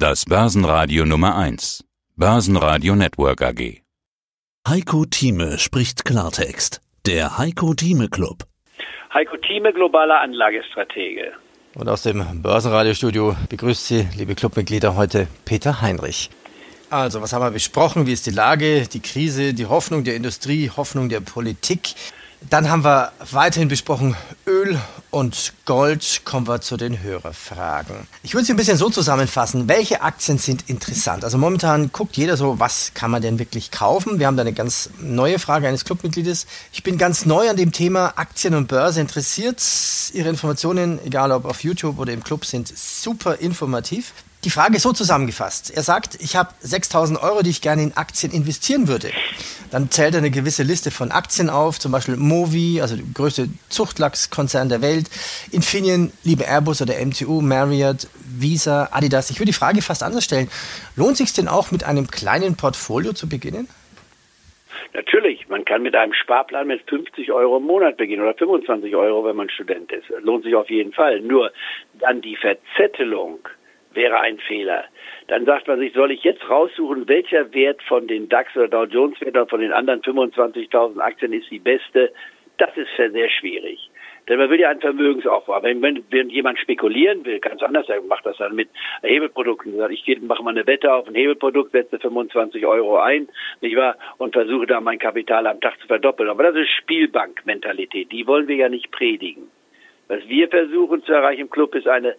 Das Börsenradio Nummer 1. Börsenradio Network AG. Heiko Thieme spricht Klartext. Der Heiko Thieme Club. Heiko Thieme, globaler Anlagestratege. Und aus dem Börsenradiostudio begrüßt Sie, liebe Clubmitglieder, heute Peter Heinrich. Also, was haben wir besprochen? Wie ist die Lage, die Krise, die Hoffnung der Industrie, Hoffnung der Politik? Dann haben wir weiterhin besprochen Öl und Gold. Kommen wir zu den Hörerfragen. Ich würde sie ein bisschen so zusammenfassen. Welche Aktien sind interessant? Also momentan guckt jeder so, was kann man denn wirklich kaufen? Wir haben da eine ganz neue Frage eines Clubmitgliedes. Ich bin ganz neu an dem Thema Aktien und Börse interessiert. Ihre Informationen, egal ob auf YouTube oder im Club, sind super informativ. Die Frage ist so zusammengefasst. Er sagt, ich habe 6000 Euro, die ich gerne in Aktien investieren würde. Dann zählt er eine gewisse Liste von Aktien auf, zum Beispiel Movi, also der größte Zuchtlachskonzern der Welt, Infineon, liebe Airbus oder MTU, Marriott, Visa, Adidas. Ich würde die Frage fast anders stellen. Lohnt sich denn auch mit einem kleinen Portfolio zu beginnen? Natürlich, man kann mit einem Sparplan mit 50 Euro im Monat beginnen oder 25 Euro, wenn man Student ist. Lohnt sich auf jeden Fall. Nur dann die Verzettelung wäre ein Fehler. Dann sagt man sich, soll ich jetzt raussuchen, welcher Wert von den DAX oder Dow Jones Werten von den anderen 25.000 Aktien ist die beste? Das ist sehr schwierig. Denn man will ja einen Vermögensaufbau. Aber wenn, wenn jemand spekulieren will, ganz anders, er macht das dann mit Hebelprodukten. Ich gehe, mache mal eine Wette auf ein Hebelprodukt, setze 25 Euro ein, nicht wahr? Und versuche da mein Kapital am Tag zu verdoppeln. Aber das ist Spielbankmentalität. Die wollen wir ja nicht predigen. Was wir versuchen zu erreichen im Club ist eine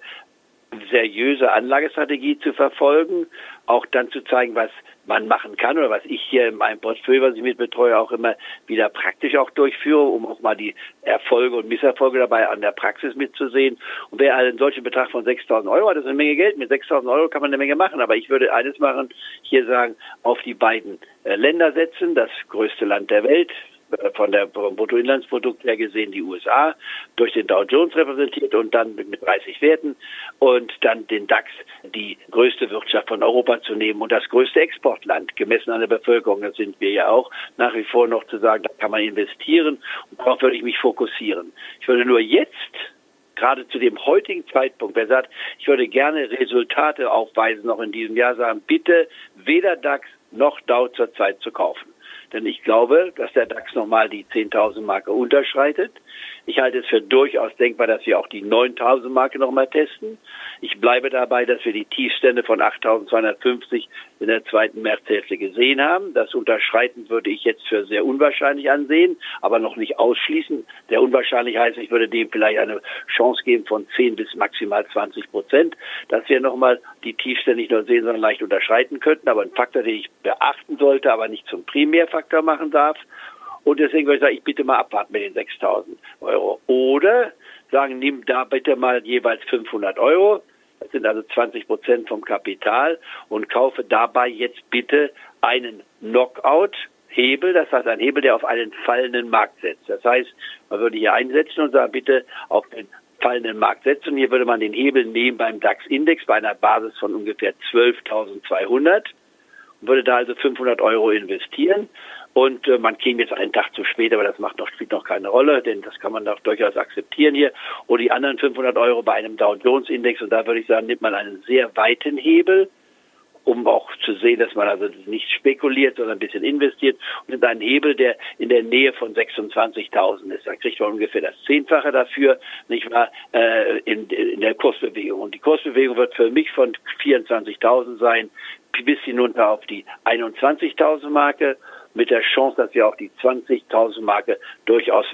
seriöse Anlagestrategie zu verfolgen, auch dann zu zeigen, was man machen kann oder was ich hier in meinem Portfolio, was ich mit betreue, auch immer wieder praktisch auch durchführe, um auch mal die Erfolge und Misserfolge dabei an der Praxis mitzusehen. Und wer einen solchen Betrag von 6.000 Euro hat, das ist eine Menge Geld. Mit 6.000 Euro kann man eine Menge machen. Aber ich würde eines machen, hier sagen, auf die beiden äh, Länder setzen, das größte Land der Welt, von der vom Bruttoinlandsprodukt her gesehen die USA durch den Dow Jones repräsentiert und dann mit 30 Werten und dann den DAX, die größte Wirtschaft von Europa zu nehmen und das größte Exportland gemessen an der Bevölkerung. Das sind wir ja auch nach wie vor noch zu sagen, da kann man investieren und darauf würde ich mich fokussieren. Ich würde nur jetzt gerade zu dem heutigen Zeitpunkt, wer sagt, ich würde gerne Resultate aufweisen noch in diesem Jahr, sagen, bitte weder DAX noch Dow zurzeit zu kaufen. Denn ich glaube, dass der DAX nochmal die 10.000 Marke unterschreitet. Ich halte es für durchaus denkbar, dass wir auch die 9.000 Marke nochmal testen. Ich bleibe dabei, dass wir die Tiefstände von 8.250 in der zweiten Märzhälfte gesehen haben. Das Unterschreiten würde ich jetzt für sehr unwahrscheinlich ansehen, aber noch nicht ausschließen. Der unwahrscheinlich heißt, ich würde dem vielleicht eine Chance geben von 10 bis maximal 20 Prozent, dass wir nochmal die Tiefstände nicht nur sehen, sondern leicht unterschreiten könnten. Aber ein Faktor, den ich beachten sollte, aber nicht zum Primärfaktor machen darf. Und deswegen würde ich sagen, ich bitte mal abwarten mit den 6.000 Euro. Oder sagen, nimm da bitte mal jeweils 500 Euro. Das sind also 20 Prozent vom Kapital und kaufe dabei jetzt bitte einen Knockout Hebel, das heißt ein Hebel, der auf einen fallenden Markt setzt. Das heißt, man würde hier einsetzen und sagen, bitte auf den fallenden Markt setzen. Hier würde man den Hebel nehmen beim DAX-Index bei einer Basis von ungefähr 12.200 und würde da also 500 Euro investieren. Und äh, man käme jetzt einen Tag zu spät, aber das macht noch, spielt noch keine Rolle, denn das kann man doch durchaus akzeptieren hier. Und die anderen 500 Euro bei einem Dow Jones Index, und da würde ich sagen, nimmt man einen sehr weiten Hebel, um auch zu sehen, dass man also nicht spekuliert, sondern ein bisschen investiert und nimmt einen Hebel, der in der Nähe von 26.000 ist. Da kriegt man ungefähr das Zehnfache dafür, nicht wahr, äh, in, in der Kursbewegung. Und die Kursbewegung wird für mich von 24.000 sein, bis hinunter auf die 21.000 Marke mit der Chance, dass wir auch die 20.000 Marke durchaus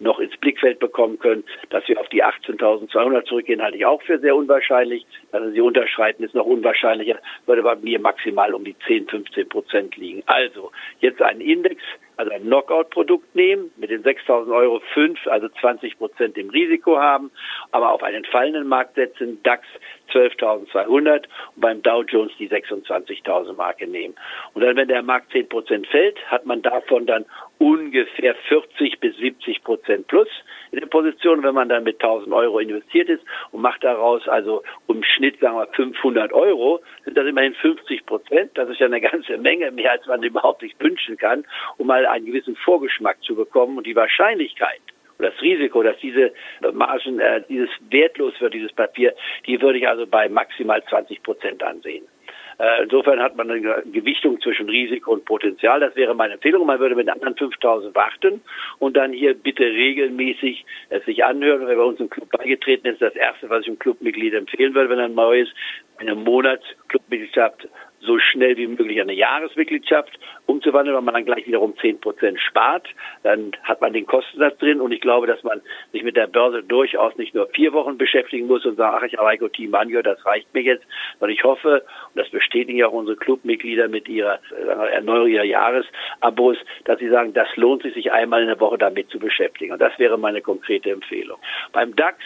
noch ins Blickfeld bekommen können. Dass wir auf die 18.200 zurückgehen, halte ich auch für sehr unwahrscheinlich. Dass sie unterschreiten, ist noch unwahrscheinlicher, würde bei mir maximal um die 10, 15 Prozent liegen. Also, jetzt einen Index, also ein Knockout-Produkt nehmen, mit den 6.000 Euro 5, also 20 Prozent im Risiko haben, aber auf einen fallenden Markt setzen, DAX 12.200 und beim Dow Jones die 26.000 Marke nehmen. Und dann, wenn der Markt 10 Prozent fällt, hat man davon dann ungefähr 40 bis 70 Prozent plus in der Position, wenn man dann mit 1000 Euro investiert ist und macht daraus also im Schnitt, sagen wir 500 Euro, sind das immerhin 50 Prozent. Das ist ja eine ganze Menge, mehr als man überhaupt sich wünschen kann, um mal einen gewissen Vorgeschmack zu bekommen und die Wahrscheinlichkeit das Risiko, dass diese Margen, äh, dieses wertlos wird, dieses Papier, die würde ich also bei maximal 20 Prozent ansehen. Äh, insofern hat man eine Gewichtung zwischen Risiko und Potenzial. Das wäre meine Empfehlung. Man würde mit den anderen 5000 warten und dann hier bitte regelmäßig es sich anhören. Wer bei uns im Club beigetreten ist, das erste, was ich einem Clubmitglied empfehlen würde, wenn er neu ist, eine Monatsclubmitgliedschaft so schnell wie möglich eine Jahresmitgliedschaft umzuwandeln, weil man dann gleich wiederum zehn Prozent spart. Dann hat man den Kostensatz drin und ich glaube, dass man sich mit der Börse durchaus nicht nur vier Wochen beschäftigen muss und sagen, ach, ich habe Heiko Team angehört, das reicht mir jetzt, sondern ich hoffe, und das bestätigen ja auch unsere Clubmitglieder mit ihrer Erneuerung ihrer Jahresabos, dass sie sagen, das lohnt sich, sich einmal in der Woche damit zu beschäftigen. Und das wäre meine konkrete Empfehlung. Beim DAX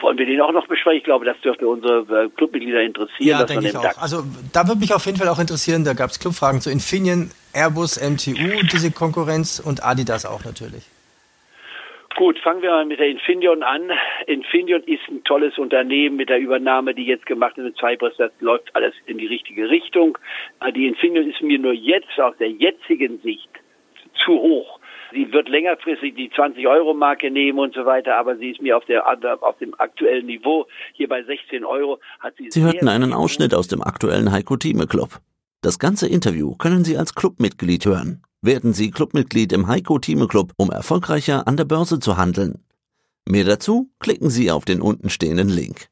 wollen wir den auch noch besprechen? Ich glaube, das dürfte unsere äh, Clubmitglieder interessieren. Ja, denke ich auch. DAX also da würde mich auf jeden Fall auch interessieren, da gab es Clubfragen zu Infineon, Airbus, MTU, diese Konkurrenz und Adidas auch natürlich. Gut, fangen wir mal mit der Infineon an. Infineon ist ein tolles Unternehmen mit der Übernahme, die jetzt gemacht ist mit Cypress. Das läuft alles in die richtige Richtung. Die Infineon ist mir nur jetzt aus der jetzigen Sicht zu hoch. Sie wird längerfristig die 20-Euro-Marke nehmen und so weiter, aber sie ist mir auf, der, auf dem aktuellen Niveau, hier bei 16 Euro, hat sie... Sie hörten einen Ausschnitt aus dem aktuellen Heiko Thieme Club. Das ganze Interview können Sie als Clubmitglied hören. Werden Sie Clubmitglied im Heiko Thieme Club, um erfolgreicher an der Börse zu handeln. Mehr dazu klicken Sie auf den untenstehenden Link.